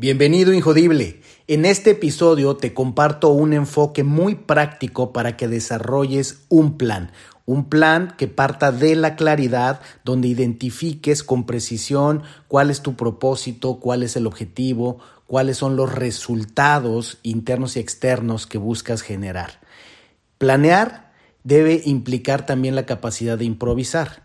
Bienvenido Injodible. En este episodio te comparto un enfoque muy práctico para que desarrolles un plan. Un plan que parta de la claridad, donde identifiques con precisión cuál es tu propósito, cuál es el objetivo, cuáles son los resultados internos y externos que buscas generar. Planear debe implicar también la capacidad de improvisar,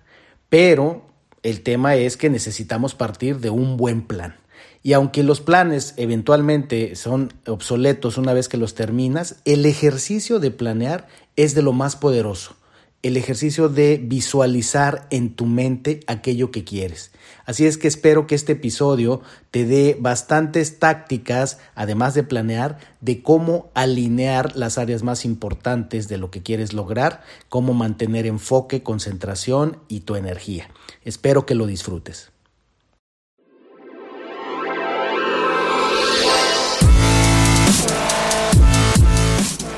pero el tema es que necesitamos partir de un buen plan. Y aunque los planes eventualmente son obsoletos una vez que los terminas, el ejercicio de planear es de lo más poderoso. El ejercicio de visualizar en tu mente aquello que quieres. Así es que espero que este episodio te dé bastantes tácticas, además de planear, de cómo alinear las áreas más importantes de lo que quieres lograr, cómo mantener enfoque, concentración y tu energía. Espero que lo disfrutes.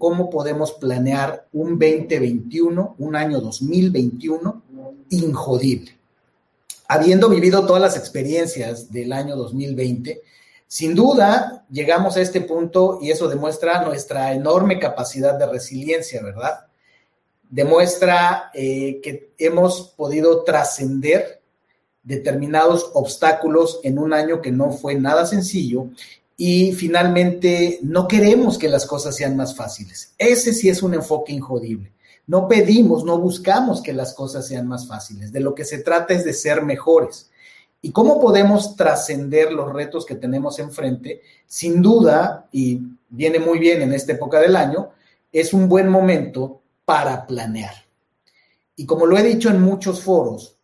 Cómo podemos planear un 2021, un año 2021 injodible. Habiendo vivido todas las experiencias del año 2020, sin duda llegamos a este punto y eso demuestra nuestra enorme capacidad de resiliencia, ¿verdad? Demuestra eh, que hemos podido trascender determinados obstáculos en un año que no fue nada sencillo y finalmente, no queremos que las cosas sean más fáciles. Ese sí es un enfoque injodible. No pedimos, no buscamos que las cosas sean más fáciles. De lo que se trata es de ser mejores. ¿Y cómo podemos trascender los retos que tenemos enfrente? Sin duda, y viene muy bien en esta época del año, es un buen momento para planear. Y como lo he dicho en muchos foros,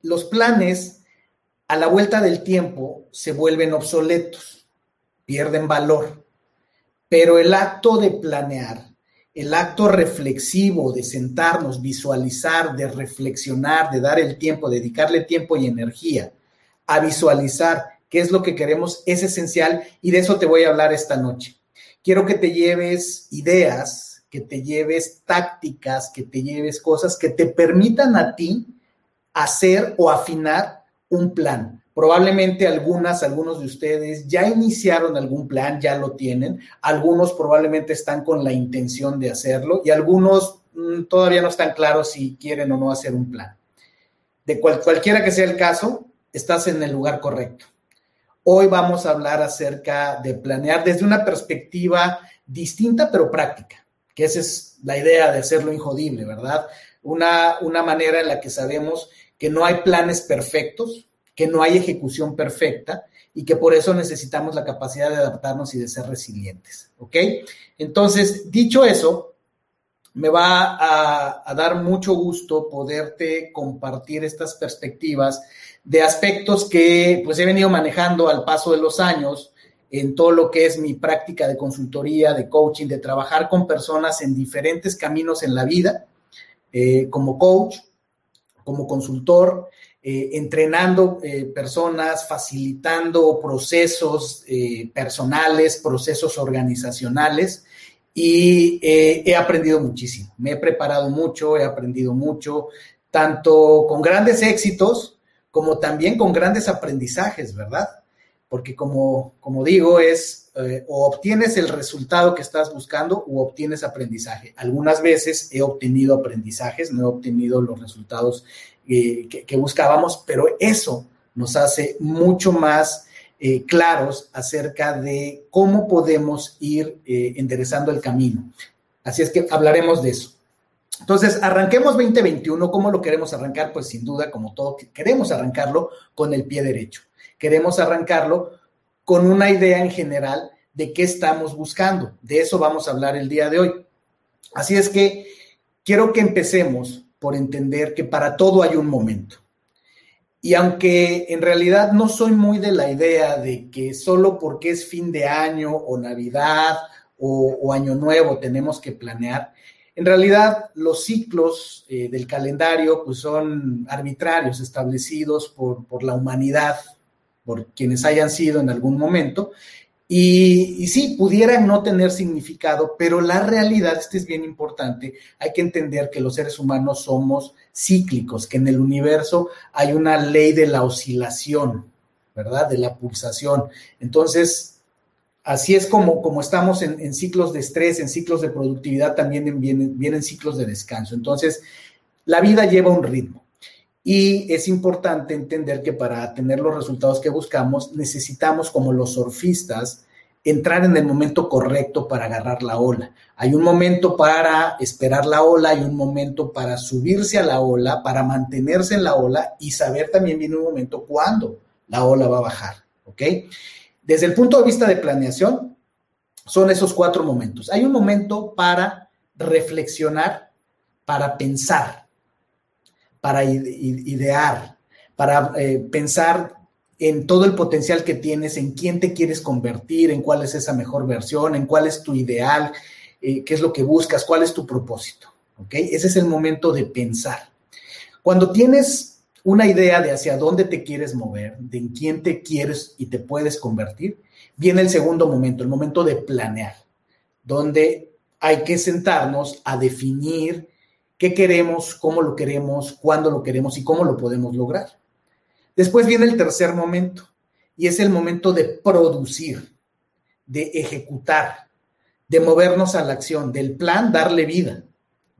los planes a la vuelta del tiempo se vuelven obsoletos, pierden valor. Pero el acto de planear, el acto reflexivo de sentarnos, visualizar, de reflexionar, de dar el tiempo, dedicarle tiempo y energía a visualizar qué es lo que queremos es esencial y de eso te voy a hablar esta noche. Quiero que te lleves ideas, que te lleves tácticas, que te lleves cosas que te permitan a ti hacer o afinar un plan. Probablemente algunas, algunos de ustedes ya iniciaron algún plan, ya lo tienen. Algunos probablemente están con la intención de hacerlo y algunos mm, todavía no están claros si quieren o no hacer un plan. De cualquiera que sea el caso, estás en el lugar correcto. Hoy vamos a hablar acerca de planear desde una perspectiva distinta pero práctica, que esa es la idea de hacerlo injodible, ¿verdad? Una, una manera en la que sabemos que no hay planes perfectos, que no hay ejecución perfecta y que por eso necesitamos la capacidad de adaptarnos y de ser resilientes. ¿Ok? Entonces, dicho eso, me va a, dar mucho gusto poderte compartir estas perspectivas de aspectos que pues he venido manejando al paso de los años en todo lo que es mi práctica de consultoría, de coaching, de trabajar con personas en diferentes caminos en la vida, eh, como coach, como consultor, eh, entrenando eh, personas, facilitando procesos eh, personales, procesos organizacionales y he aprendido muchísimo. Me he preparado mucho, he aprendido mucho, tanto con grandes éxitos como también con grandes aprendizajes, ¿verdad? Porque como, como digo, es o obtienes el resultado que estás buscando o obtienes aprendizaje. Algunas veces he obtenido aprendizajes, no he obtenido los resultados eh, que, buscábamos, pero eso nos hace mucho más eh, claros acerca de cómo podemos ir eh, enderezando el camino. Así es que hablaremos de eso. Entonces, arranquemos 2021. ¿Cómo lo queremos arrancar? Pues sin duda, como todo, queremos arrancarlo con el pie derecho. Queremos arrancarlo con una idea en general de qué estamos buscando. De eso vamos a hablar el día de hoy. Así es que quiero que empecemos por entender que para todo hay un momento. Y aunque en realidad no soy muy de la idea de que solo porque es fin de año o Navidad o, Año Nuevo tenemos que planear, en realidad los ciclos eh, del calendario pues son arbitrarios, establecidos por, por la humanidad, por quienes hayan sido en algún momento, y, sí, pudieran no tener significado, pero la realidad, este es bien importante, hay que entender que los seres humanos somos cíclicos, que en el universo hay una ley de la oscilación, ¿verdad? De la pulsación. Entonces, así es como, como estamos en, ciclos de estrés, en ciclos de productividad, también vienen, vienen ciclos de descanso. Entonces, la vida lleva un ritmo. Y es importante entender que para tener los resultados que buscamos, necesitamos, como los surfistas, entrar en el momento correcto para agarrar la ola. Hay un momento para esperar la ola, hay un momento para subirse a la ola, para mantenerse en la ola y saber también viene un momento cuándo la ola va a bajar, ¿ok? Desde el punto de vista de planeación, son esos cuatro momentos. Hay un momento para reflexionar, para pensar, para idear, para eh, pensar en todo el potencial que tienes, en quién te quieres convertir, en cuál es esa mejor versión, en cuál es tu ideal, eh, qué es lo que buscas, cuál es tu propósito. ¿Ok? Ese es el momento de pensar. Cuando tienes una idea de hacia dónde te quieres mover, de en quién te quieres y te puedes convertir, viene el segundo momento, el momento de planear, donde hay que sentarnos a definir qué queremos, cómo lo queremos, cuándo lo queremos y cómo lo podemos lograr. Después viene el tercer momento y es el momento de producir, de ejecutar, de movernos a la acción, del plan darle vida.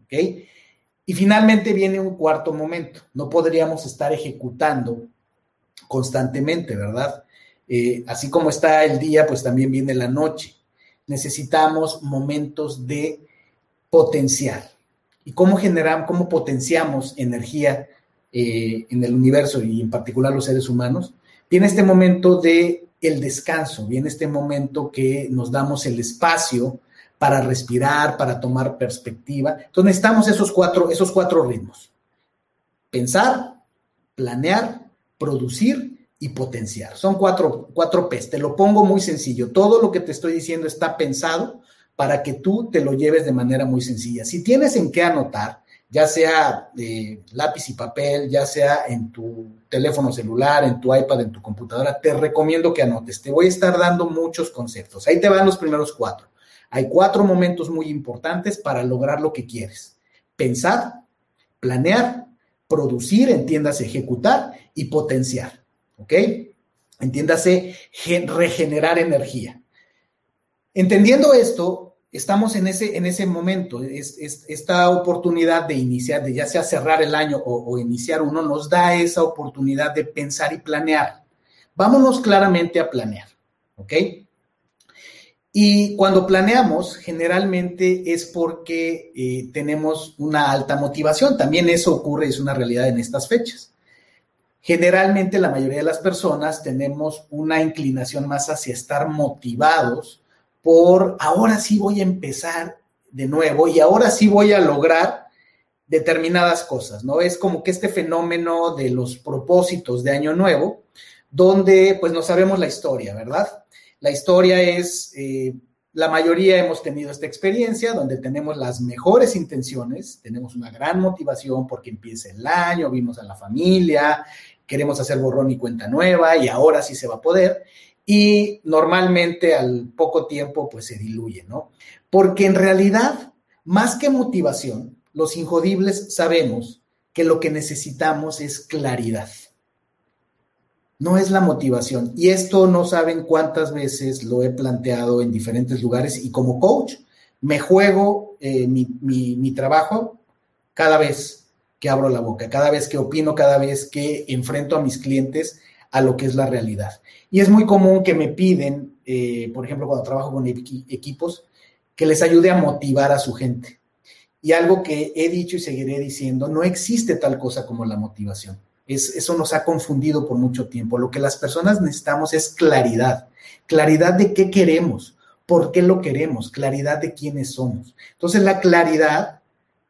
Y finalmente viene un cuarto momento. No podríamos estar ejecutando constantemente, ¿verdad? Eh, así como está el día, pues también viene la noche. Necesitamos momentos de potenciar y cómo generamos, cómo potenciamos energía eh, en el universo y en particular los seres humanos, viene este momento de el descanso, viene este momento que nos damos el espacio para respirar, para tomar perspectiva. Entonces necesitamos esos cuatro, esos cuatro ritmos. Pensar, planear, producir y potenciar. Son cuatro, cuatro P's. Te lo pongo muy sencillo. Todo lo que te estoy diciendo está pensado para que tú te lo lleves de manera muy sencilla. Si tienes en qué anotar, ya sea de lápiz y papel, ya sea en tu teléfono celular, en tu iPad, en tu computadora, te recomiendo que anotes. Te voy a estar dando muchos conceptos. Ahí te van los primeros cuatro. Hay cuatro momentos muy importantes para lograr lo que quieres. Pensar, planear, producir, entiéndase, ejecutar y potenciar. ¿Ok? Entiéndase, regenerar energía. Entendiendo esto, estamos en ese, en ese momento, es, esta oportunidad de iniciar, de ya sea cerrar el año o, iniciar uno, nos da esa oportunidad de pensar y planear. Vámonos claramente a planear, ¿ok? Y cuando planeamos, generalmente es porque eh, tenemos una alta motivación. También eso ocurre, es una realidad en estas fechas. Generalmente la mayoría de las personas tenemos una inclinación más hacia estar motivados por ahora sí voy a empezar de nuevo y ahora sí voy a lograr determinadas cosas, ¿no? Es como que este fenómeno de los propósitos de Año Nuevo, donde pues no sabemos la historia, ¿verdad? La historia es, eh, la mayoría hemos tenido esta experiencia donde tenemos las mejores intenciones, tenemos una gran motivación porque empieza el año, vimos a la familia, queremos hacer borrón y cuenta nueva y ahora sí se va a poder y normalmente al poco tiempo pues se diluye, ¿no? Porque en realidad, más que motivación, los injodibles sabemos que lo que necesitamos es claridad. No es la motivación. Y esto no saben cuántas veces lo he planteado en diferentes lugares y como coach me juego eh, mi, mi trabajo cada vez que abro la boca, cada vez que opino, cada vez que enfrento a mis clientes a lo que es la realidad. Y es muy común que me piden, eh, por ejemplo, cuando trabajo con equipos, que les ayude a motivar a su gente. Y algo que he dicho y seguiré diciendo, no existe tal cosa como la motivación. Es, eso nos ha confundido por mucho tiempo. Lo que las personas necesitamos es claridad. Claridad de qué queremos, por qué lo queremos, claridad de quiénes somos. Entonces la claridad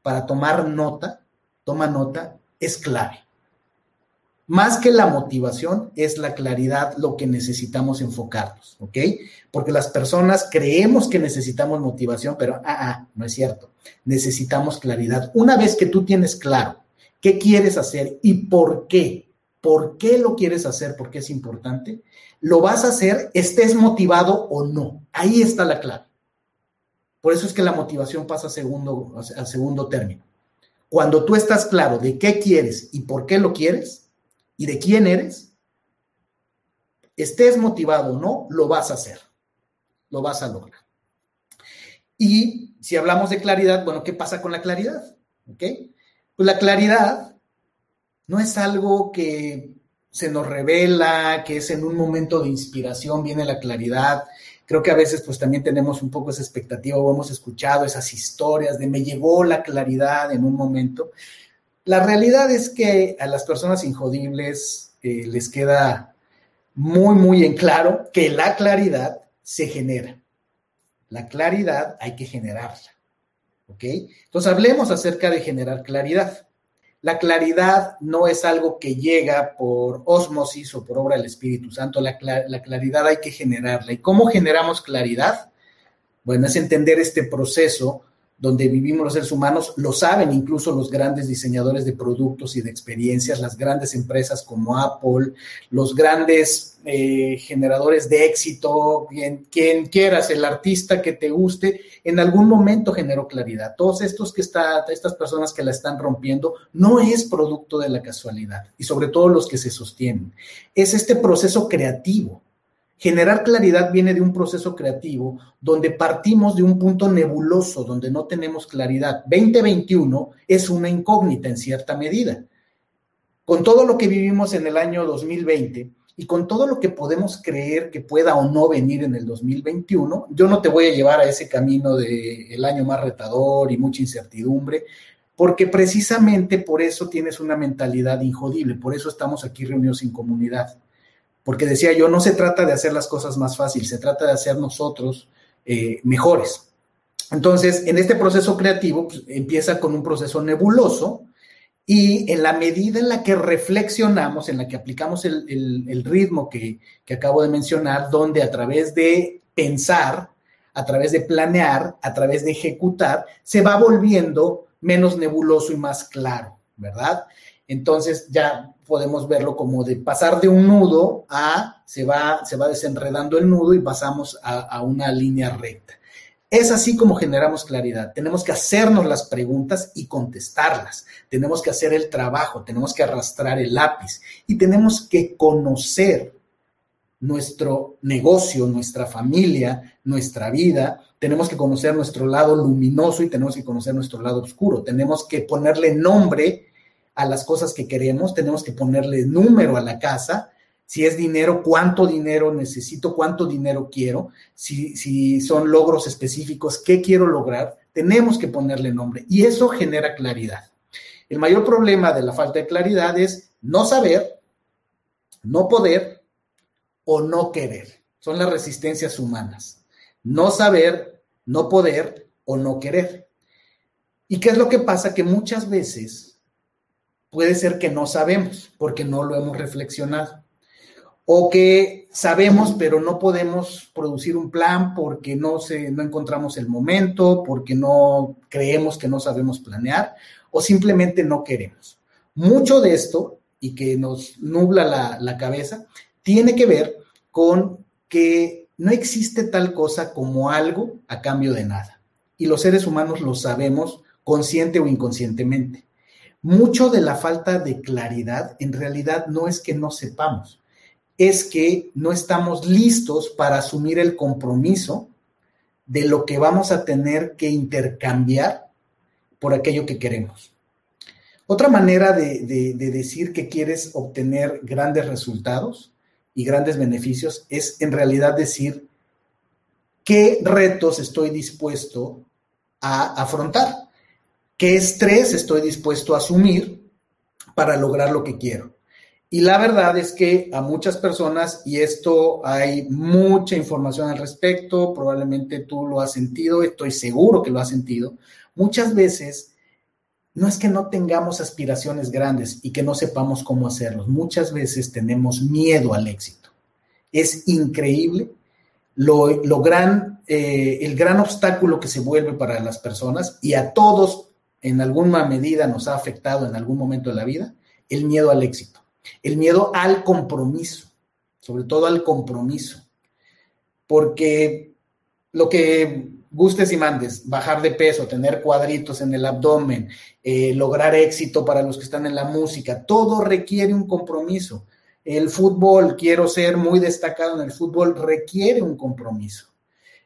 para tomar nota, toma nota, es clave. Más que la motivación, es la claridad lo que necesitamos enfocarnos, ¿ok? Porque las personas creemos que necesitamos motivación, pero ah, ah, no es cierto. Necesitamos claridad. Una vez que tú tienes claro qué quieres hacer y por qué, por qué lo quieres hacer, porque es importante, lo vas a hacer, estés motivado o no. Ahí está la clave. Por eso es que la motivación pasa a segundo, a segundo término. Cuando tú estás claro de qué quieres y por qué lo quieres, y de quién eres, estés motivado o no, lo vas a hacer, lo vas a lograr. Y si hablamos de claridad, bueno, ¿qué pasa con la claridad? ¿Ok? Pues la claridad no es algo que se nos revela, que es en un momento de inspiración, viene la claridad. Creo que a veces pues también tenemos un poco esa expectativa o hemos escuchado esas historias de me llegó la claridad en un momento. La realidad es que a las personas injodibles eh, les queda muy, muy en claro que la claridad se genera. La claridad hay que generarla. ¿Ok? Entonces hablemos acerca de generar claridad. La claridad no es algo que llega por osmosis o por obra del Espíritu Santo. La, la claridad hay que generarla. ¿Y cómo generamos claridad? Bueno, es entender este proceso donde vivimos los seres humanos, lo saben incluso los grandes diseñadores de productos y de experiencias, las grandes empresas como Apple, los grandes eh, generadores de éxito, quien, quieras, el artista que te guste, en algún momento generó claridad. Todos estos que está, estas personas que la están rompiendo, no es producto de la casualidad y sobre todo los que se sostienen. Es este proceso creativo Generar claridad viene de un proceso creativo donde partimos de un punto nebuloso, donde no tenemos claridad. 2021 es una incógnita en cierta medida. Con todo lo que vivimos en el año 2020 y con todo lo que podemos creer que pueda o no venir en el 2021, yo no te voy a llevar a ese camino del el año más retador y mucha incertidumbre, porque precisamente por eso tienes una mentalidad injodible, por eso estamos aquí reunidos en comunidad porque decía yo, no se trata de hacer las cosas más fáciles, se trata de hacer nosotros eh, mejores. Entonces, en este proceso creativo pues, empieza con un proceso nebuloso y en la medida en la que reflexionamos, en la que aplicamos el, ritmo que, que acabo de mencionar, donde a través de pensar, a través de planear, a través de ejecutar, se va volviendo menos nebuloso y más claro, ¿verdad? Entonces ya podemos verlo como de pasar de un nudo a, se va, se va desenredando el nudo y pasamos a, una línea recta. Es así como generamos claridad. Tenemos que hacernos las preguntas y contestarlas. Tenemos que hacer el trabajo, tenemos que arrastrar el lápiz y tenemos que conocer nuestro negocio, nuestra familia, nuestra vida. Tenemos que conocer nuestro lado luminoso y tenemos que conocer nuestro lado oscuro. Tenemos que ponerle nombre a las cosas que queremos, tenemos que ponerle número a la casa, si es dinero, cuánto dinero necesito, cuánto dinero quiero, si, si son logros específicos, qué quiero lograr, tenemos que ponerle nombre y eso genera claridad. El mayor problema de la falta de claridad es no saber, no poder o no querer. Son las resistencias humanas. No saber, no poder o no querer. ¿Y qué es lo que pasa? Que muchas veces puede ser que no sabemos porque no lo hemos reflexionado. O que sabemos pero no podemos producir un plan porque no, se, no encontramos el momento, porque no creemos que no sabemos planear o simplemente no queremos. Mucho de esto, y que nos nubla la, la cabeza, tiene que ver con que no existe tal cosa como algo a cambio de nada. Y los seres humanos lo sabemos consciente o inconscientemente mucho de la falta de claridad en realidad no es que no sepamos, es que no estamos listos para asumir el compromiso de lo que vamos a tener que intercambiar por aquello que queremos. Otra manera de, decir que quieres obtener grandes resultados y grandes beneficios es en realidad decir qué retos estoy dispuesto a afrontar. ¿Qué estrés estoy dispuesto a asumir para lograr lo que quiero? Y la verdad es que a muchas personas, y esto hay mucha información al respecto, probablemente tú lo has sentido, estoy seguro que lo has sentido, muchas veces no es que no tengamos aspiraciones grandes y que no sepamos cómo hacerlos. Muchas veces tenemos miedo al éxito. Es increíble lo, gran, eh, el gran obstáculo que se vuelve para las personas y a todos en alguna medida nos ha afectado en algún momento de la vida, el miedo al éxito, el miedo al compromiso, sobre todo al compromiso. Porque lo que gustes y mandes, bajar de peso, tener cuadritos en el abdomen, eh, lograr éxito para los que están en la música, todo requiere un compromiso. El fútbol, quiero ser muy destacado en el fútbol, requiere un compromiso.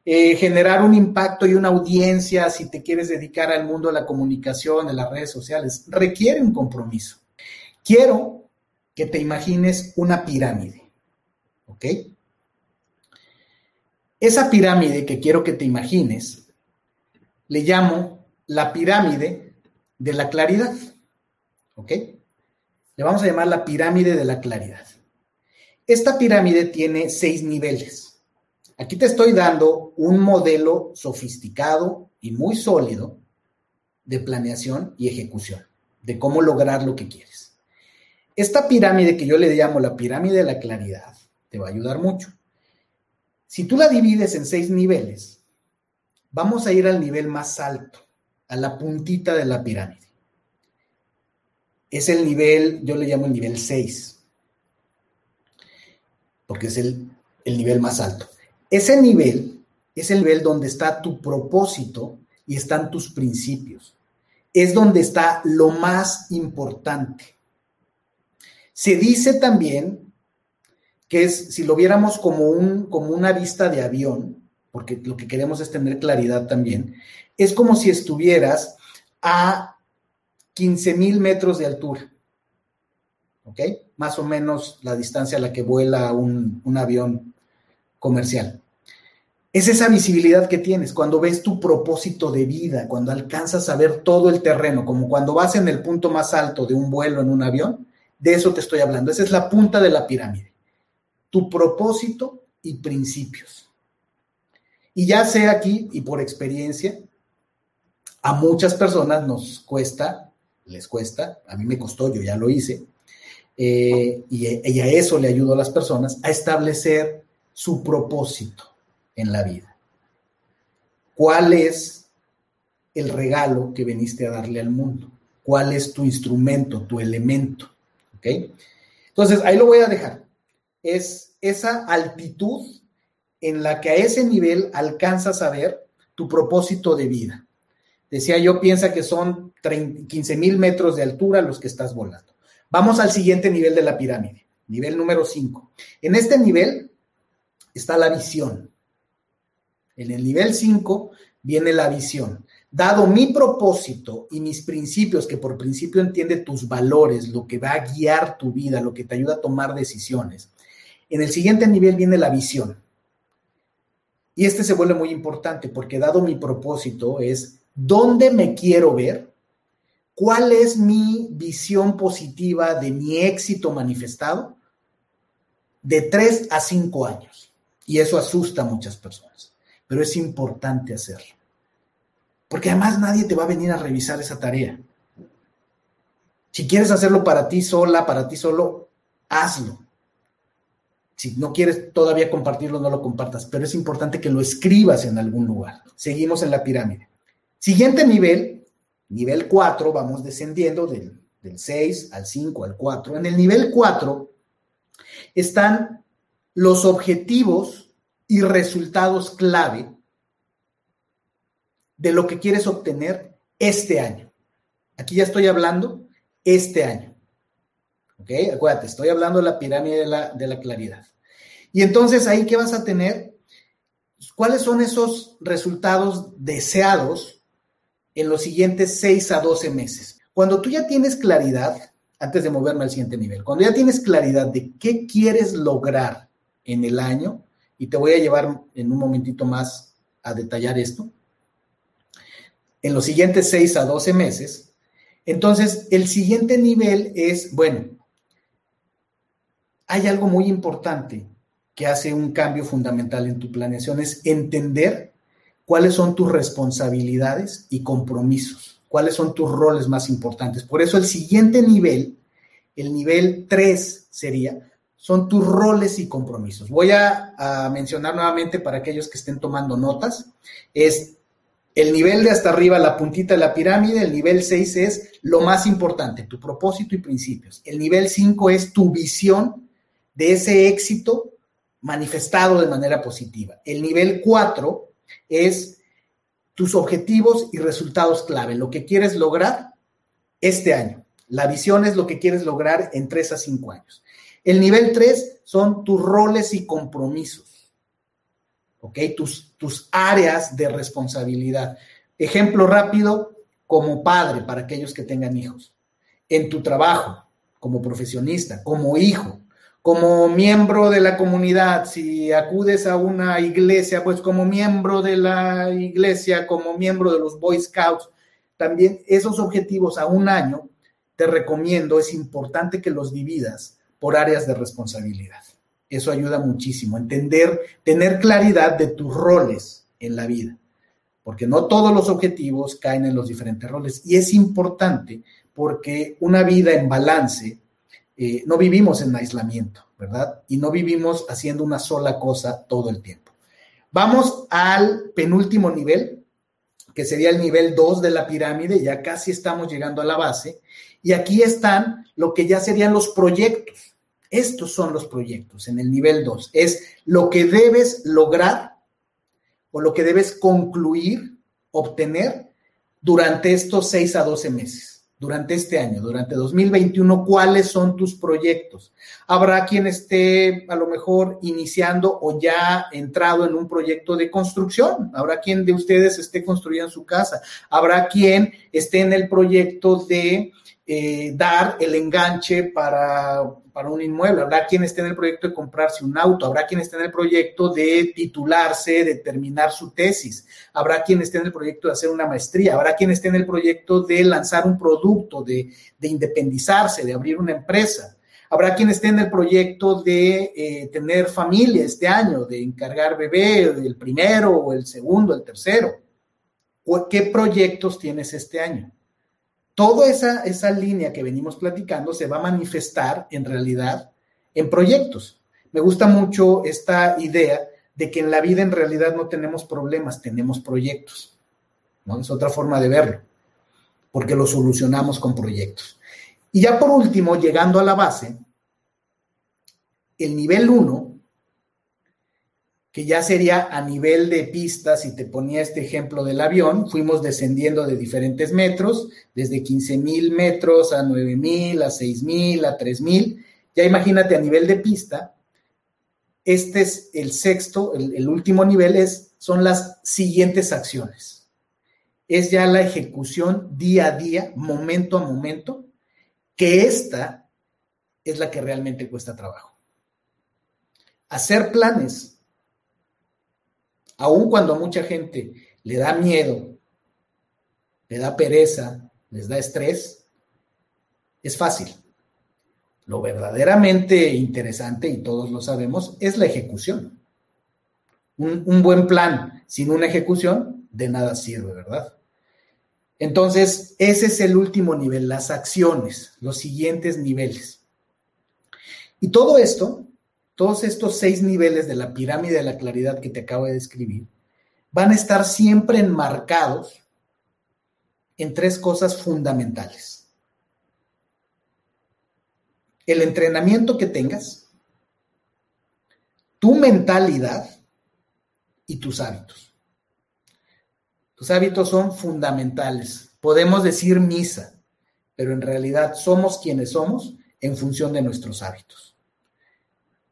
Eh, generar un impacto y una audiencia, si te quieres dedicar al mundo de la comunicación, de las redes sociales, requiere un compromiso. Quiero que te imagines una pirámide, ¿ok? Esa pirámide que quiero que te imagines, le llamo la pirámide de la claridad. ¿Ok? Le vamos a llamar la pirámide de la claridad. Esta pirámide tiene seis niveles. Aquí te estoy dando un modelo sofisticado y muy sólido de planeación y ejecución, de cómo lograr lo que quieres. Esta pirámide que yo le llamo la pirámide de la claridad te va a ayudar mucho. Si tú la divides en seis niveles, vamos a ir al nivel más alto, a la puntita de la pirámide. Es el nivel, yo le llamo el nivel 6, porque es el, el nivel más alto. Ese nivel es el nivel donde está tu propósito y están tus principios. Es donde está lo más importante. Se dice también que es, si lo viéramos como, un, como una vista de avión, porque lo que queremos es tener claridad también, es como si estuvieras a 15 mil metros de altura. ¿Ok? Más o menos la distancia a la que vuela un, un avión comercial. Es esa visibilidad que tienes cuando ves tu propósito de vida, cuando alcanzas a ver todo el terreno, como cuando vas en el punto más alto de un vuelo en un avión, de eso te estoy hablando. Esa es la punta de la pirámide tu propósito y principios. Y ya sé aquí, y por experiencia, a muchas personas nos cuesta, les cuesta, a mí me costó, yo ya lo hice, eh, y, y a eso le ayudo a las personas, a establecer su propósito en la vida. ¿Cuál es el regalo que viniste a darle al mundo? ¿Cuál es tu instrumento, tu elemento? ¿Ok? Entonces, ahí lo voy a dejar es esa altitud en la que a ese nivel alcanzas a ver tu propósito de vida. Decía yo, piensa que son 15 mil metros de altura los que estás volando. Vamos al siguiente nivel de la pirámide, nivel número 5. En este nivel está la visión. En el nivel 5 viene la visión. Dado mi propósito y mis principios, que por principio entiende tus valores, lo que va a guiar tu vida, lo que te ayuda a tomar decisiones, en el siguiente nivel viene la visión. Y este se vuelve muy importante porque dado mi propósito es dónde me quiero ver, cuál es mi visión positiva de mi éxito manifestado de tres a cinco años. Y eso asusta a muchas personas, pero es importante hacerlo. Porque además nadie te va a venir a revisar esa tarea. Si quieres hacerlo para ti sola, para ti solo, hazlo. Si no quieres todavía compartirlo, no lo compartas, pero es importante que lo escribas en algún lugar. Seguimos en la pirámide. Siguiente nivel, nivel 4, vamos descendiendo del, 6 al 5 al 4. En el nivel 4 están los objetivos y resultados clave de lo que quieres obtener este año. Aquí ya estoy hablando este año. ¿Ok? Acuérdate, estoy hablando de la pirámide de la, de la claridad. Y entonces ahí, ¿qué vas a tener? ¿Cuáles son esos resultados deseados en los siguientes 6 a 12 meses? Cuando tú ya tienes claridad, antes de moverme al siguiente nivel, cuando ya tienes claridad de qué quieres lograr en el año, y te voy a llevar en un momentito más a detallar esto, en los siguientes 6 a 12 meses, entonces el siguiente nivel es, bueno, hay algo muy importante que hace un cambio fundamental en tu planeación es entender cuáles son tus responsabilidades y compromisos. cuáles son tus roles más importantes. Por eso el siguiente nivel, el nivel 3 sería, son tus roles y compromisos. Voy a, mencionar nuevamente para aquellos que estén tomando notas, es el nivel de hasta arriba, la puntita de la pirámide, el nivel 6 es lo más importante, tu propósito y principios. El nivel 5 es tu visión de ese éxito manifestado de manera positiva. El nivel 4 es tus objetivos y resultados clave, lo que quieres lograr este año. La visión es lo que quieres lograr en 3 a 5 años. El nivel 3 son tus roles y compromisos, ¿ok? Tus, tus áreas de responsabilidad. Ejemplo rápido, como padre para aquellos que tengan hijos, en tu trabajo, como profesionista, como hijo, como miembro de la comunidad, si acudes a una iglesia, pues como miembro de la iglesia, como miembro de los Boy Scouts, también esos objetivos a un año, te recomiendo, es importante que los dividas por áreas de responsabilidad. Eso ayuda muchísimo, entender, tener claridad de tus roles en la vida, porque no todos los objetivos caen en los diferentes roles. Y es importante porque una vida en balance eh, no vivimos en aislamiento, ¿verdad? Y no vivimos haciendo una sola cosa todo el tiempo. Vamos al penúltimo nivel, que sería el nivel 2 de la pirámide, ya casi estamos llegando a la base, y aquí están lo que ya serían los proyectos. Estos son los proyectos en el nivel 2. Es lo que debes lograr o lo que debes concluir, obtener durante estos 6 a 12 meses durante este año, durante 2021, cuáles son tus proyectos. Habrá quien esté a lo mejor iniciando o ya entrado en un proyecto de construcción. Habrá quien de ustedes esté construyendo su casa. Habrá quien esté en el proyecto de eh, dar el enganche para, para, un inmueble, habrá quien esté en el proyecto de comprarse un auto, habrá quien esté en el proyecto de titularse, de terminar su tesis, habrá quien esté en el proyecto de hacer una maestría, habrá quien esté en el proyecto de lanzar un producto, de, de independizarse, de abrir una empresa. Habrá quien esté en el proyecto de eh, tener familia este año, de encargar bebé, el primero o el segundo, el tercero. ¿Qué proyectos tienes este año? Toda esa, esa línea que venimos platicando se va a manifestar en realidad en proyectos. Me gusta mucho esta idea de que en la vida en realidad no tenemos problemas, tenemos proyectos. ¿no? Es otra forma de verlo, porque lo solucionamos con proyectos. Y ya por último, llegando a la base, el nivel 1 que ya sería a nivel de pistas, si te ponía este ejemplo del avión, fuimos descendiendo de diferentes metros, desde 15 mil metros a 9 mil, a 6 mil, a 3 mil. Ya imagínate a nivel de pista, este es el sexto, el, el último nivel es, son las siguientes acciones. Es ya la ejecución día a día, momento a momento, que esta es la que realmente cuesta trabajo. Hacer planes aun cuando a mucha gente le da miedo, le da pereza, les da estrés, es fácil. Lo verdaderamente interesante, y todos lo sabemos, es la ejecución. Un, un, buen plan sin una ejecución de nada sirve, ¿verdad? Entonces, ese es el último nivel, las acciones, los siguientes niveles. Y todo esto todos estos seis niveles de la pirámide de la claridad que te acabo de describir van a estar siempre enmarcados en tres cosas fundamentales. El entrenamiento que tengas, tu mentalidad y tus hábitos. Tus hábitos son fundamentales. Podemos decir misa, pero en realidad somos quienes somos en función de nuestros hábitos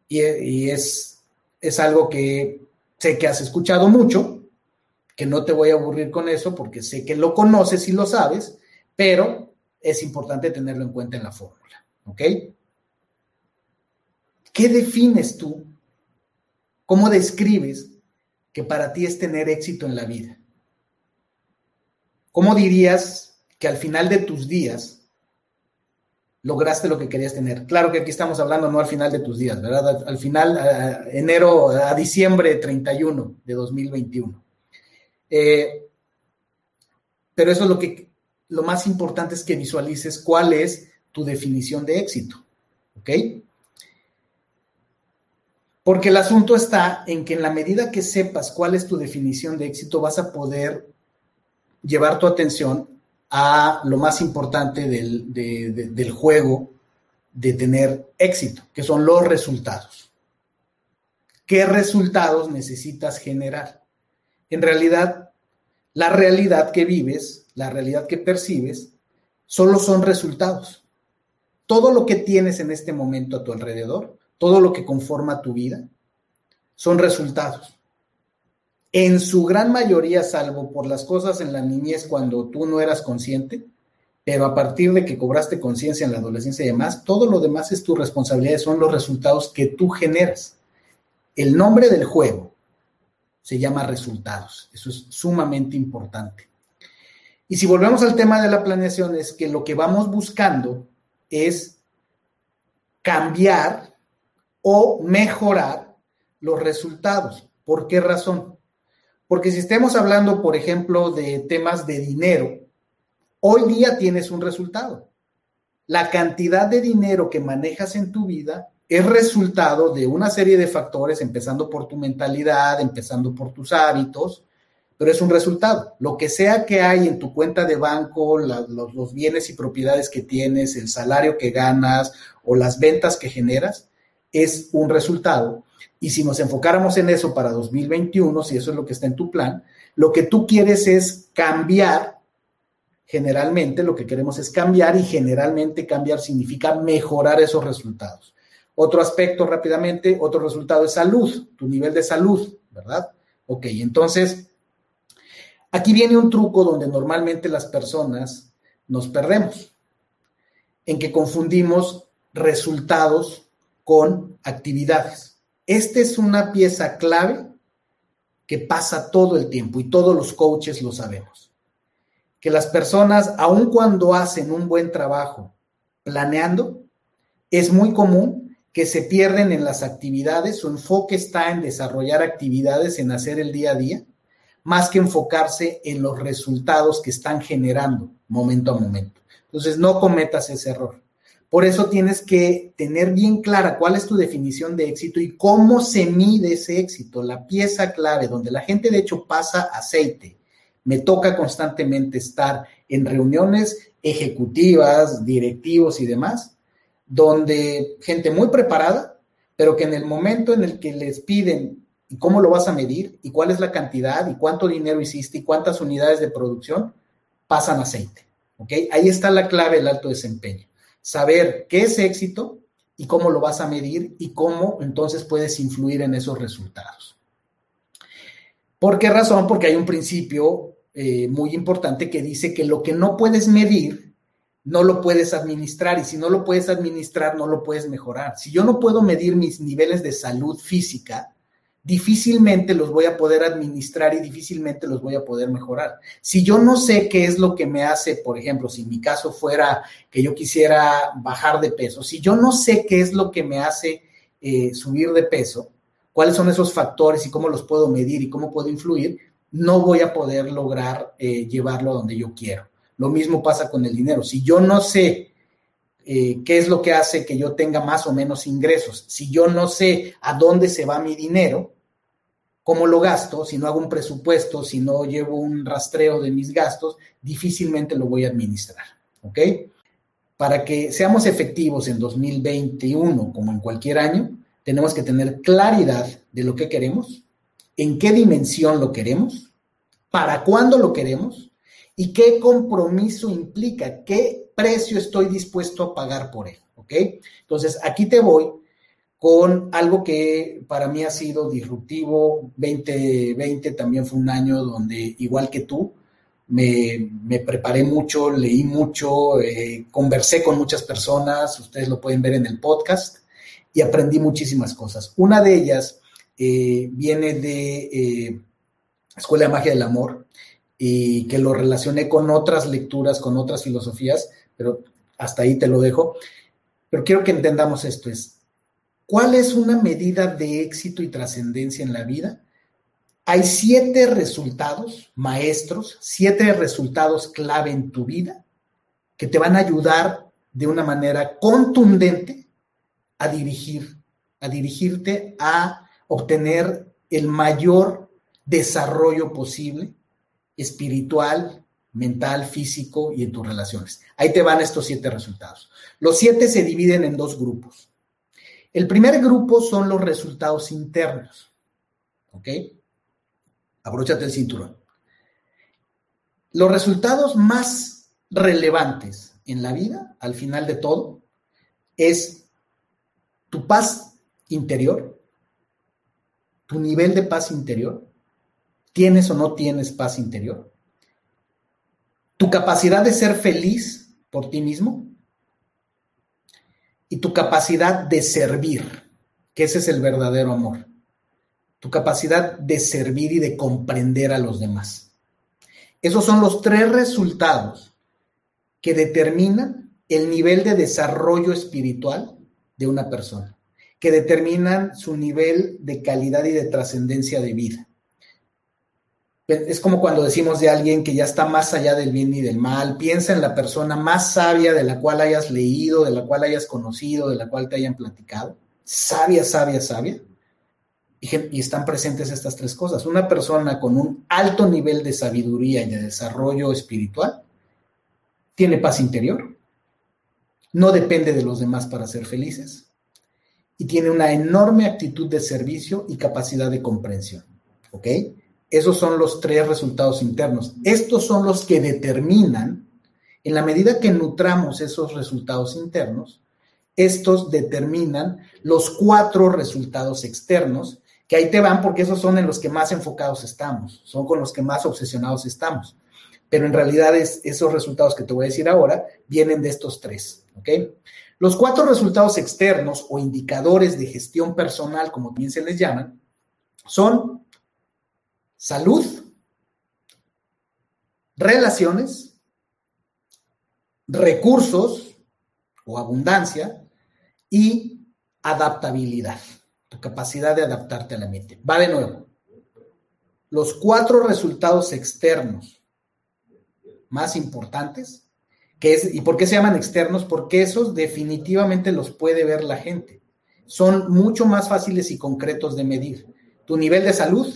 y, es, es algo que sé que has escuchado mucho, que no te voy a aburrir con eso porque sé que lo conoces y lo sabes, pero es importante tenerlo en cuenta en la fórmula, ¿ok? ¿Qué defines tú? ¿Cómo describes que para ti es tener éxito en la vida? ¿Cómo dirías que al final de tus días lograste lo que querías tener. Claro que aquí estamos hablando no al final de tus días, ¿verdad? Al final, enero, a diciembre 31 de 2021. Eh, pero eso es lo que lo más importante es que visualices cuál es tu definición de éxito. ¿Ok? Porque el asunto está en que en la medida que sepas cuál es tu definición de éxito, vas a poder llevar tu atención a lo más importante del, del juego de tener éxito, que son los resultados. ¿Qué resultados necesitas generar? En realidad, la realidad que vives, la realidad que percibes, solo son resultados. Todo lo que tienes en este momento a tu alrededor, todo lo que conforma tu vida, son resultados. En su gran mayoría, salvo por las cosas en la niñez cuando tú no eras consciente, pero a partir de que cobraste conciencia en la adolescencia y demás, todo lo demás es tu responsabilidad, son los resultados que tú generas. El nombre del juego se llama resultados, eso es sumamente importante. Y si volvemos al tema de la planeación, es que lo que vamos buscando es cambiar o mejorar los resultados. ¿Por qué razón? Porque si estemos hablando, por ejemplo, de temas de dinero, hoy día tienes un resultado. La cantidad de dinero que manejas en tu vida es resultado de una serie de factores, empezando por tu mentalidad, empezando por tus hábitos, pero es un resultado. Lo que sea que hay en tu cuenta de banco, los, los, bienes y propiedades que tienes, el salario que ganas o las ventas que generas, es un resultado y si nos enfocáramos en eso para 2021, si eso es lo que está en tu plan, lo que tú quieres es cambiar, generalmente lo que queremos es cambiar y generalmente cambiar significa mejorar esos resultados. Otro aspecto rápidamente, otro resultado es salud, tu nivel de salud, ¿verdad? Ok, entonces, aquí viene un truco donde normalmente las personas nos perdemos, en que confundimos resultados con actividades. Esta es una pieza clave que pasa todo el tiempo y todos los coaches lo sabemos. Que las personas, aun cuando hacen un buen trabajo planeando, es muy común que se pierden en las actividades, su enfoque está en desarrollar actividades, en hacer el día a día, más que enfocarse en los resultados que están generando momento a momento. Entonces, no cometas ese error. Por eso tienes que tener bien clara cuál es tu definición de éxito y cómo se mide ese éxito, la pieza clave, donde la gente de hecho pasa aceite. Me toca constantemente estar en reuniones ejecutivas, directivos y demás, donde gente muy preparada, pero que en el momento en el que les piden y cómo lo vas a medir y cuál es la cantidad y cuánto dinero hiciste y cuántas unidades de producción, pasan aceite. Ahí está la clave del alto desempeño saber qué es éxito y cómo lo vas a medir y cómo entonces puedes influir en esos resultados. ¿Por qué razón? Porque hay un principio eh, muy importante que dice que lo que no puedes medir, no lo puedes administrar y si no lo puedes administrar, no lo puedes mejorar. Si yo no puedo medir mis niveles de salud física, difícilmente los voy a poder administrar y difícilmente los voy a poder mejorar. Si yo no sé qué es lo que me hace, por ejemplo, si mi caso fuera que yo quisiera bajar de peso, si yo no sé qué es lo que me hace eh, subir de peso, cuáles son esos factores y cómo los puedo medir y cómo puedo influir, no voy a poder lograr eh, llevarlo a donde yo quiero. Lo mismo pasa con el dinero. Si yo no sé eh, qué es lo que hace que yo tenga más o menos ingresos, si yo no sé a dónde se va mi dinero, cómo lo gasto, si no hago un presupuesto, si no llevo un rastreo de mis gastos, difícilmente lo voy a administrar. ¿Ok? Para que seamos efectivos en 2021 como en cualquier año, tenemos que tener claridad de lo que queremos, en qué dimensión lo queremos, para cuándo lo queremos y qué compromiso implica, qué precio estoy dispuesto a pagar por él. ¿Ok? Entonces, aquí te voy con algo que para mí ha sido disruptivo. 2020 también fue un año donde, igual que tú, me, preparé mucho, leí mucho, eh, conversé con muchas personas, ustedes lo pueden ver en el podcast, y aprendí muchísimas cosas. Una de ellas eh, viene de eh, Escuela de Magia del Amor y que lo relacioné con otras lecturas, con otras filosofías, pero hasta ahí te lo dejo. Pero quiero que entendamos esto, es ¿Cuál es una medida de éxito y trascendencia en la vida? Hay siete resultados maestros, siete resultados clave en tu vida que te van a ayudar de una manera contundente a dirigir, a dirigirte a obtener el mayor desarrollo posible espiritual, mental, físico y en tus relaciones. Ahí te van estos siete resultados. Los siete se dividen en dos grupos. El primer grupo son los resultados internos. ¿Ok? abróchate el cinturón. Los resultados más relevantes en la vida, al final de todo, es tu paz interior, tu nivel de paz interior, tienes o no tienes paz interior, tu capacidad de ser feliz por ti mismo y tu capacidad de servir, que ese es el verdadero amor tu capacidad de servir y de comprender a los demás. Esos son los tres resultados que determinan el nivel de desarrollo espiritual de una persona, que determinan su nivel de calidad y de trascendencia de vida. Es como cuando decimos de alguien que ya está más allá del bien y del mal, piensa en la persona más sabia de la cual hayas leído, de la cual hayas conocido, de la cual te hayan platicado. Sabia, sabia, sabia y, están presentes estas tres cosas. Una persona con un alto nivel de sabiduría y de desarrollo espiritual tiene paz interior, no depende de los demás para ser felices y tiene una enorme actitud de servicio y capacidad de comprensión. ¿Ok? Esos son los tres resultados internos. Estos son los que determinan, en la medida que nutramos esos resultados internos, estos determinan los cuatro resultados externos que ahí te van porque esos son en los que más enfocados estamos, son con los que más obsesionados estamos. Pero en realidad es, esos resultados que te voy a decir ahora vienen de estos tres. Los cuatro resultados externos o indicadores de gestión personal, como también se les llaman, son salud, relaciones, recursos o abundancia y adaptabilidad tu capacidad de adaptarte a la mente. Va de nuevo. Los cuatro resultados externos más importantes, que es, ¿y por qué se llaman externos? Porque esos definitivamente los puede ver la gente. Son mucho más fáciles y concretos de medir. Tu nivel de salud,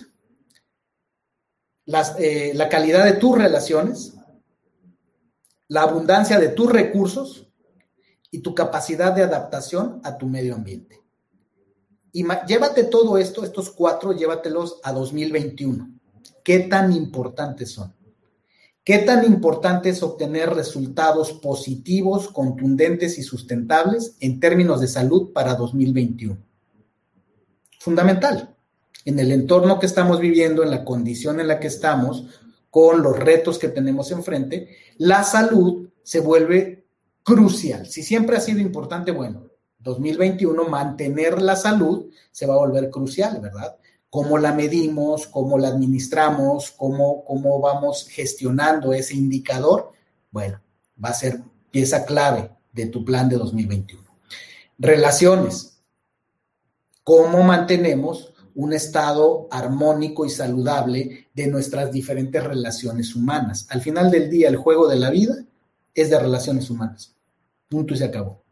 eh, la calidad de tus relaciones, la abundancia de tus recursos y tu capacidad de adaptación a tu medio ambiente. Y llévate todo esto, estos cuatro, llévatelos a 2021. ¿Qué tan importantes son? ¿Qué tan importante es obtener resultados positivos, contundentes y sustentables en términos de salud para 2021? Fundamental. En el entorno que estamos viviendo, en la condición en la que estamos, con los retos que tenemos enfrente, la salud se vuelve crucial. Si siempre ha sido importante, bueno, 2021, mantener la salud se va a volver crucial, ¿verdad? Cómo la medimos, cómo la administramos, cómo, cómo vamos gestionando ese indicador, bueno, va a ser pieza clave de tu plan de 2021. Relaciones. ¿Cómo mantenemos un estado armónico y saludable de nuestras diferentes relaciones humanas? Al final del día, el juego de la vida es de relaciones humanas. Punto y se acabó.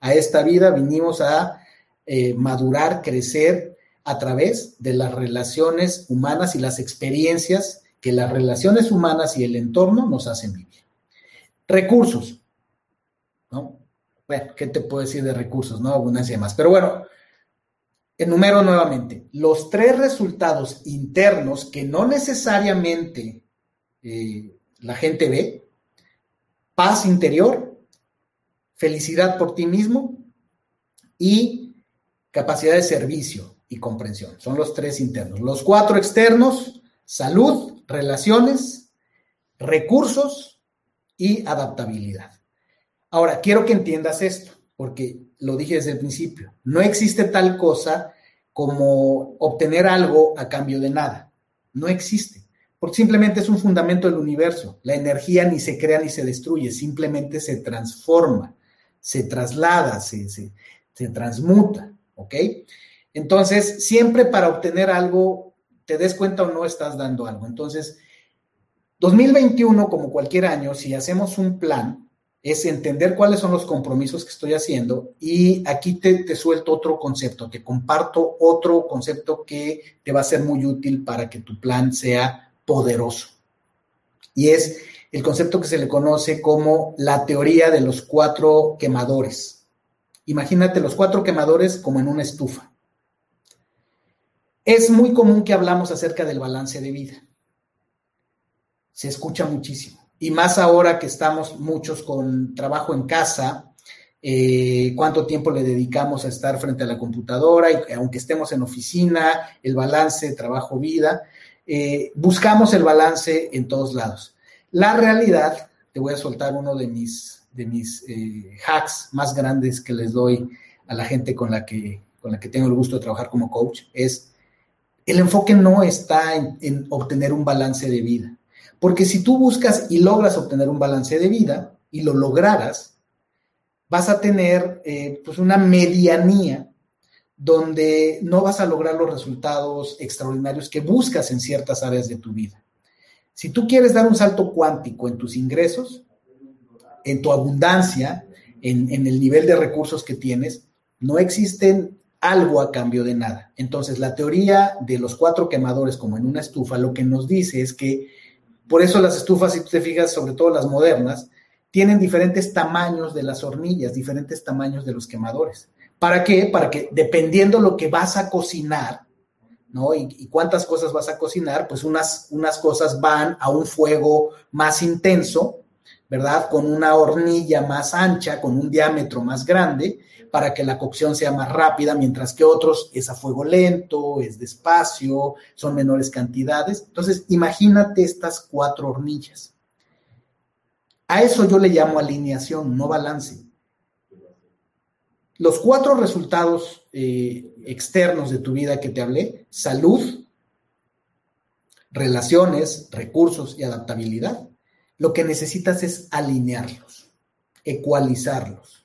A esta vida vinimos a eh, madurar, crecer a través de las relaciones humanas y las experiencias que las relaciones humanas y el entorno nos hacen vivir. Recursos, ¿no? Bueno, ¿qué te puedo decir de recursos, no? Abundancia y demás. Pero bueno, enumero nuevamente, los tres resultados internos que no necesariamente eh, la gente ve, paz interior, felicidad por ti mismo y capacidad de servicio y comprensión. Son los tres internos. Los cuatro externos, salud, relaciones, recursos y adaptabilidad. Ahora, quiero que entiendas esto, porque lo dije desde el principio. No existe tal cosa como obtener algo a cambio de nada. No existe, porque simplemente es un fundamento del universo. La energía ni se crea ni se destruye, simplemente se transforma se traslada, se, se, transmuta, ¿ok? Entonces, siempre para obtener algo te des cuenta o no, estás dando algo. Entonces, 2021, como cualquier año, si hacemos un plan, es entender cuáles son los compromisos que estoy haciendo y aquí te, te, suelto otro concepto, te comparto otro concepto que te va a ser muy útil para que tu plan sea poderoso. Y es el concepto que se le conoce como la teoría de los cuatro quemadores. Imagínate los cuatro quemadores como en una estufa. Es muy común que hablamos acerca del balance de vida. Se escucha muchísimo y más ahora que estamos muchos con trabajo en casa, eh, cuánto tiempo le dedicamos a estar frente a la computadora, y aunque estemos en oficina, el balance trabajo-vida, eh, buscamos el balance en todos lados. La realidad, te voy a soltar uno de mis, de mis eh, hacks más grandes que les doy a la gente con la, que, con la que tengo el gusto de trabajar como coach, es el enfoque no está en obtener un balance de vida porque si tú buscas y logras obtener un balance de vida y lo lograras, vas a tener eh, pues una medianía donde no vas a lograr los resultados extraordinarios que buscas en ciertas áreas de tu vida. Si tú quieres dar un salto cuántico en tus ingresos, en tu abundancia, en, en el nivel de recursos que tienes, no existen algo a cambio de nada. Entonces, la teoría de los cuatro quemadores como en una estufa lo que nos dice es que por eso las estufas, si tú te fijas, sobre todo las modernas, tienen diferentes tamaños de las hornillas, diferentes tamaños de los quemadores. ¿Para qué? Para que dependiendo lo que vas a cocinar, ¿no? Y, cuántas cosas vas a cocinar, pues unas, unas cosas van a un fuego más intenso, ¿verdad? Con una hornilla más ancha, con un diámetro más grande, para que la cocción sea más rápida, mientras que otros es a fuego lento, es despacio, son menores cantidades. Entonces, imagínate estas cuatro hornillas. A eso yo le llamo alineación, no balance. Los cuatro resultados eh, externos de tu vida que te hablé, salud, relaciones, recursos y adaptabilidad, lo que necesitas es alinearlos, ecualizarlos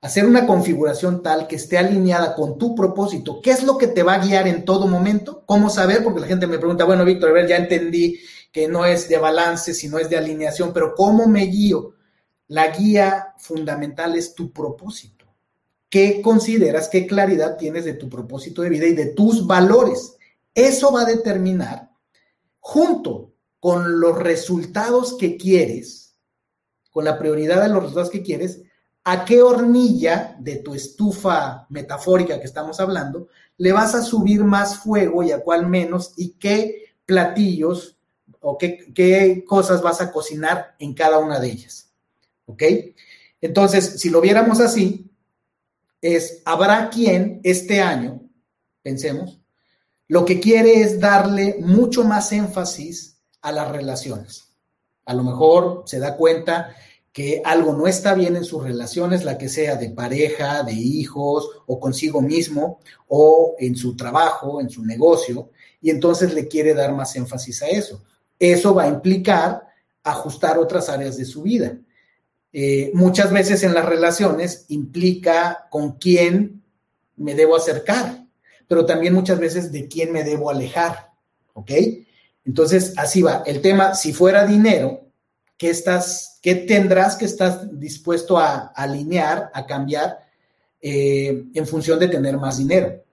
hacer una configuración tal que esté alineada con tu propósito. ¿Qué es lo que te va a guiar en todo momento? ¿Cómo saber? Porque la gente me pregunta, bueno, Víctor, a ver, ya entendí que no es de balance, sino es de alineación, pero ¿cómo me guío? La guía fundamental es tu propósito. ¿Qué consideras, qué claridad tienes de tu propósito de vida y de tus valores? Eso va a determinar, junto con los resultados que quieres, con la prioridad de los resultados que quieres, a qué hornilla de tu estufa metafórica que estamos hablando le vas a subir más fuego y a cuál menos y qué platillos o qué, cosas vas a cocinar en cada una de ellas. ¿Ok? Entonces, si lo viéramos así, es, habrá quien este año, pensemos, lo que quiere es darle mucho más énfasis a las relaciones. A lo mejor se da cuenta que algo no está bien en sus relaciones, la que sea de pareja, de hijos o consigo mismo o en su trabajo, en su negocio, y entonces le quiere dar más énfasis a eso. Eso va a implicar ajustar otras áreas de su vida. Eh, muchas veces en las relaciones implica con quién me debo acercar, pero también muchas veces de quién me debo alejar, ¿ok? Entonces, así va. El tema, si fuera dinero, ¿qué, estás, tendrás que estar dispuesto a, alinear, a cambiar eh, en función de tener más dinero?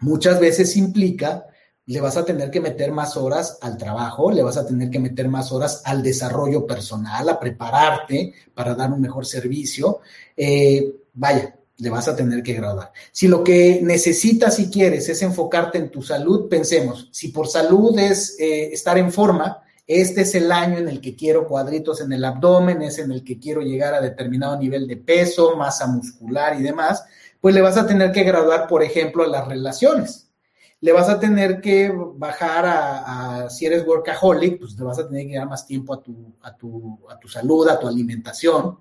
Muchas veces implica, le vas a tener que meter más horas al trabajo, le vas a tener que meter más horas al desarrollo personal, a prepararte para dar un mejor servicio. Eh, vaya, le vas a tener que graduar. Si lo que necesitas y quieres es enfocarte en tu salud, pensemos, si por salud es eh, estar en forma, este es el año en el que quiero cuadritos en el abdomen, es en el que quiero llegar a determinado nivel de peso, masa muscular y demás, pues le vas a tener que graduar, por ejemplo, a las relaciones. Le vas a tener que bajar a, si eres workaholic, pues le vas a tener que dar más tiempo a tu, a tu, a tu salud, a tu alimentación.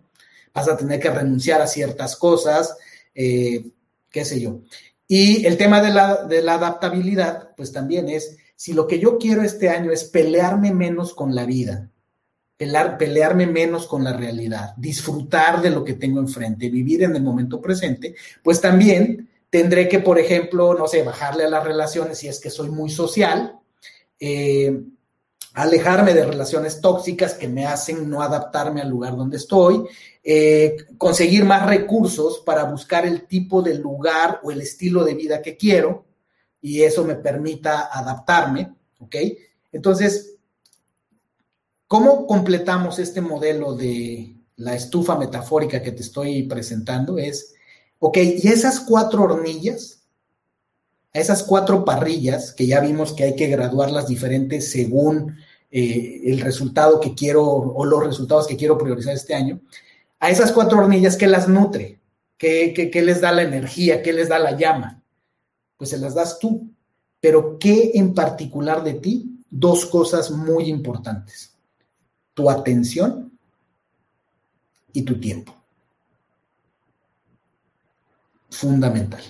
Vas a tener que renunciar a ciertas cosas, eh, qué sé yo. Y el tema de la, de la adaptabilidad, pues también es si lo que yo quiero este año es pelearme menos con la vida, pelearme menos con la realidad, disfrutar de lo que tengo enfrente, vivir en el momento presente, pues también tendré que, por ejemplo, no sé, bajarle a las relaciones si es que soy muy social, eh, alejarme de relaciones tóxicas que me hacen no adaptarme al lugar donde estoy, eh, conseguir más recursos para buscar el tipo de lugar o el estilo de vida que quiero y eso me permita adaptarme, ¿ok? Entonces, ¿cómo completamos este modelo de la estufa metafórica que te estoy presentando? Es, ok, y esas cuatro hornillas, esas cuatro parrillas, que ya vimos que hay que graduarlas diferentes según eh, el resultado que quiero o los resultados que quiero priorizar este año, a esas cuatro hornillas, ¿qué las nutre? ¿Qué, qué, les da la energía? ¿Qué les da la llama? Pues se las das tú. Pero ¿qué en particular de ti? Dos cosas muy importantes. Tu atención y tu tiempo. Fundamental.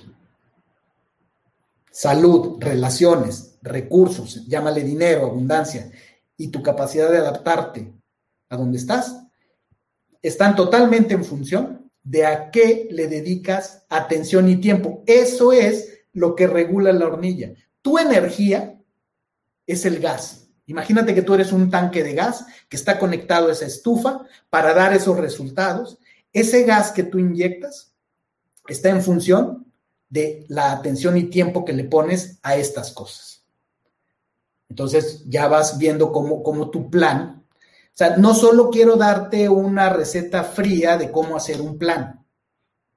Salud, relaciones, recursos, llámale dinero, abundancia, y tu capacidad de adaptarte a donde estás, están totalmente en función de a qué le dedicas atención y tiempo. Eso es lo que regula la hornilla. Tu energía es el gas. Imagínate que tú eres un tanque de gas que está conectado a esa estufa para dar esos resultados. Ese gas que tú inyectas está en función de la atención y tiempo que le pones a estas cosas. Entonces ya vas viendo cómo, tu plan, o sea, no solo quiero darte una receta fría de cómo hacer un plan,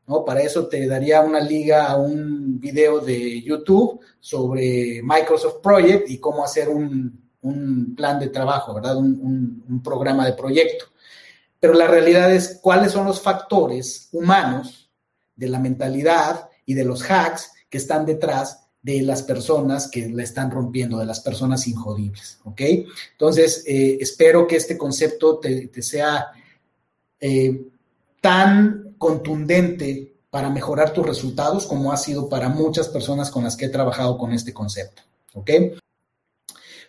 ¿no? Para eso te daría una liga a un video de YouTube sobre Microsoft Project y cómo hacer un, plan de trabajo, ¿verdad? Un, un, programa de proyecto. Pero la realidad es cuáles son los factores humanos de la mentalidad y de los hacks que están detrás de las personas que la están rompiendo, de las personas injodibles, ¿ok? Entonces, eh, espero que este concepto te, sea eh, tan contundente para mejorar tus resultados como ha sido para muchas personas con las que he trabajado con este concepto, ¿ok?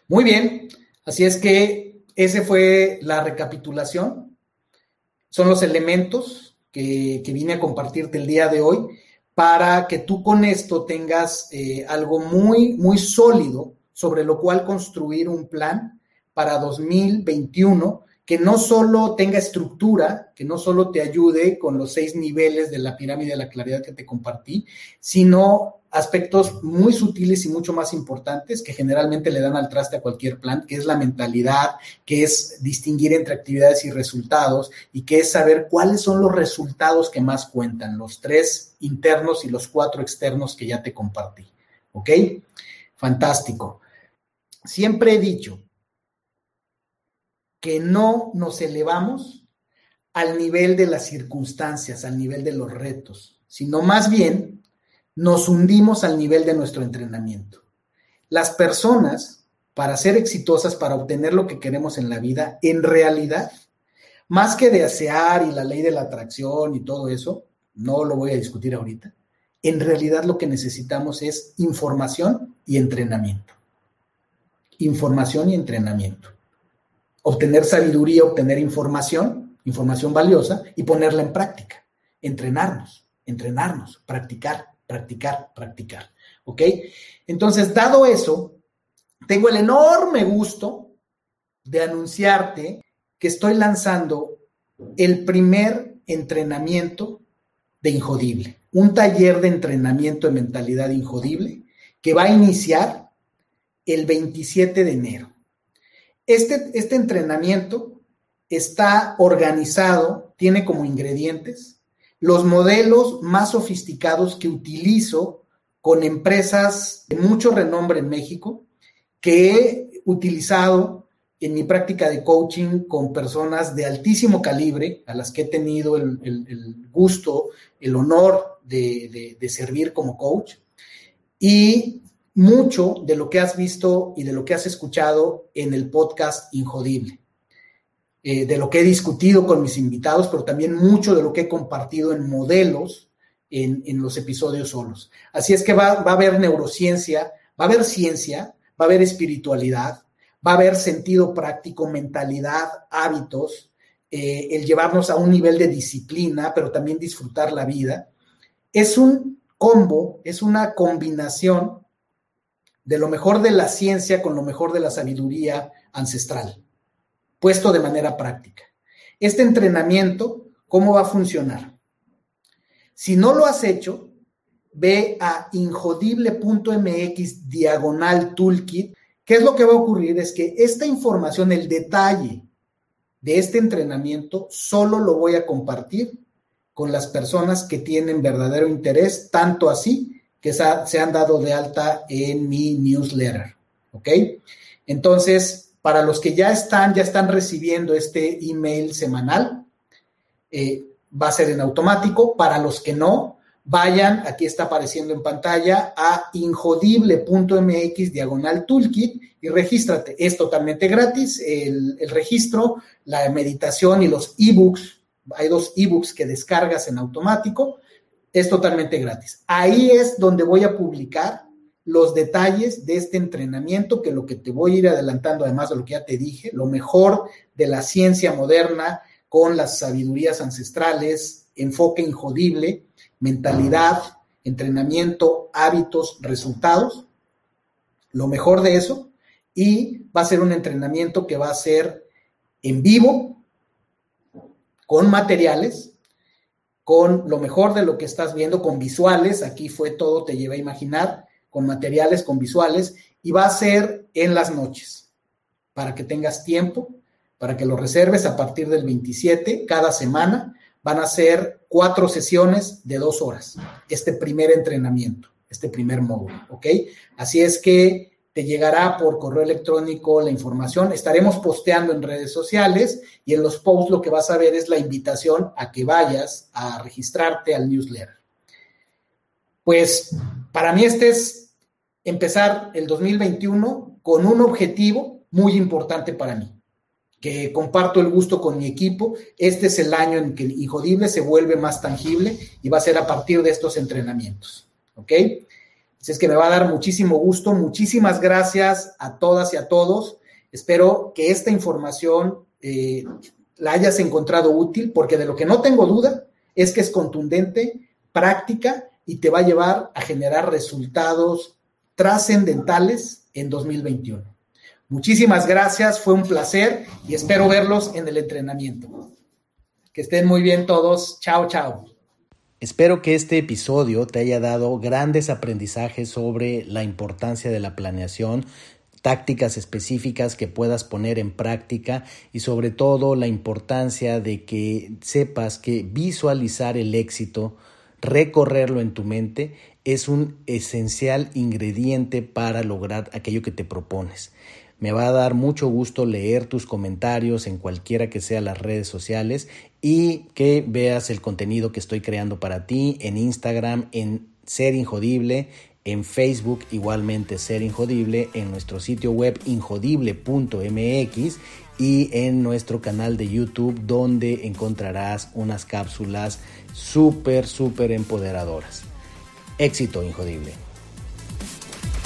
Muy bien, así es que ese fue la recapitulación. Son los elementos que, que vine a compartirte el día de hoy para que tú con esto tengas eh, algo muy, muy sólido sobre lo cual construir un plan para 2021 que no solo tenga estructura, que no solo te ayude con los seis niveles de la pirámide de la claridad que te compartí, sino aspectos muy sutiles y mucho más importantes que generalmente le dan al traste a cualquier plan, que es la mentalidad, que es distinguir entre actividades y resultados y que es saber cuáles son los resultados que más cuentan, los tres internos y los cuatro externos que ya te compartí. ¿Ok? Fantástico. Siempre he dicho que no nos elevamos al nivel de las circunstancias, al nivel de los retos, sino más bien nos hundimos al nivel de nuestro entrenamiento. Las personas, para ser exitosas, para obtener lo que queremos en la vida, en realidad, más que desear y la ley de la atracción y todo eso, no lo voy a discutir ahorita, en realidad lo que necesitamos es información y entrenamiento. Información y entrenamiento. Obtener sabiduría, obtener información, información valiosa y ponerla en práctica. Entrenarnos, entrenarnos, practicar practicar, practicar. ¿Ok? Entonces, dado eso, tengo el enorme gusto de anunciarte que estoy lanzando el primer entrenamiento de Injodible, un taller de entrenamiento de mentalidad injodible que va a iniciar el 27 de enero. Este, este entrenamiento está organizado, tiene como ingredientes los modelos más sofisticados que utilizo con empresas de mucho renombre en México, que he utilizado en mi práctica de coaching con personas de altísimo calibre, a las que he tenido el, gusto, el honor de, de servir como coach. Y mucho de lo que has visto y de lo que has escuchado en el podcast Injodible. Eh, de lo que he discutido con mis invitados, pero también mucho de lo que he compartido en modelos en, los episodios solos. Así es que va, a haber neurociencia, va a haber ciencia, va a haber espiritualidad, va a haber sentido práctico, mentalidad, hábitos, eh, el llevarnos a un nivel de disciplina, pero también disfrutar la vida. Es un combo, es una combinación de lo mejor de la ciencia con lo mejor de la sabiduría ancestral, puesto de manera práctica. Este entrenamiento, ¿cómo va a funcionar? Si no lo has hecho, ve a injodible.mx diagonal toolkit. ¿Qué es lo que va a ocurrir? Es que esta información, el detalle de este entrenamiento, solo lo voy a compartir con las personas que tienen verdadero interés, tanto así que se han dado de alta en mi newsletter. ¿Ok? Entonces, para los que ya están, ya están recibiendo este email semanal, eh, va a ser en automático. Para los que no, vayan, aquí está apareciendo en pantalla, a injodible.mx diagonal toolkit y regístrate. Es totalmente gratis, el, el registro, la meditación y los ebooks hay dos ebooks que descargas en automático, es totalmente gratis. Ahí es donde voy a publicar los detalles de este entrenamiento, que lo que te voy a ir adelantando, además de lo que ya te dije, lo mejor de la ciencia moderna con las sabidurías ancestrales, enfoque injodible, mentalidad, entrenamiento, hábitos, resultados, lo mejor de eso, y va a ser un entrenamiento que va a ser en vivo, con materiales, con lo mejor de lo que estás viendo, con visuales, aquí fue todo, te lleva a imaginar, con materiales, con visuales, y va a ser en las noches, para que tengas tiempo, para que lo reserves a partir del 27, cada semana, van a ser cuatro sesiones de dos horas, este primer entrenamiento, este primer módulo, ¿ok? Así es que te llegará por correo electrónico la información. Estaremos posteando en redes sociales y en los posts lo que vas a ver es la invitación a que vayas a registrarte al newsletter. Pues para mí este es empezar el 2021 con un objetivo muy importante para mí, que comparto el gusto con mi equipo. Este es el año en que el Injodible se vuelve más tangible y va a ser a partir de estos entrenamientos. ¿Ok? Así es que me va a dar muchísimo gusto. Muchísimas gracias a todas y a todos. Espero que esta información eh, la hayas encontrado útil, porque de lo que no tengo duda es que es contundente, práctica y te va a llevar a generar resultados trascendentales en 2021. Muchísimas gracias, fue un placer y espero verlos en el entrenamiento. Que estén muy bien todos. Chao, chao. Espero que este episodio te haya dado grandes aprendizajes sobre la importancia de la planeación, tácticas específicas que puedas poner en práctica y sobre todo la importancia de que sepas que visualizar el éxito, recorrerlo en tu mente, es un esencial ingrediente para lograr aquello que te propones. Me va a dar mucho gusto leer tus comentarios en cualquiera que sea las redes sociales y que veas el contenido que estoy creando para ti en Instagram, en Ser Injodible, en Facebook igualmente Ser Injodible, en nuestro sitio web injodible.mx y en nuestro canal de YouTube donde encontrarás unas cápsulas súper, súper empoderadoras. Éxito Injodible.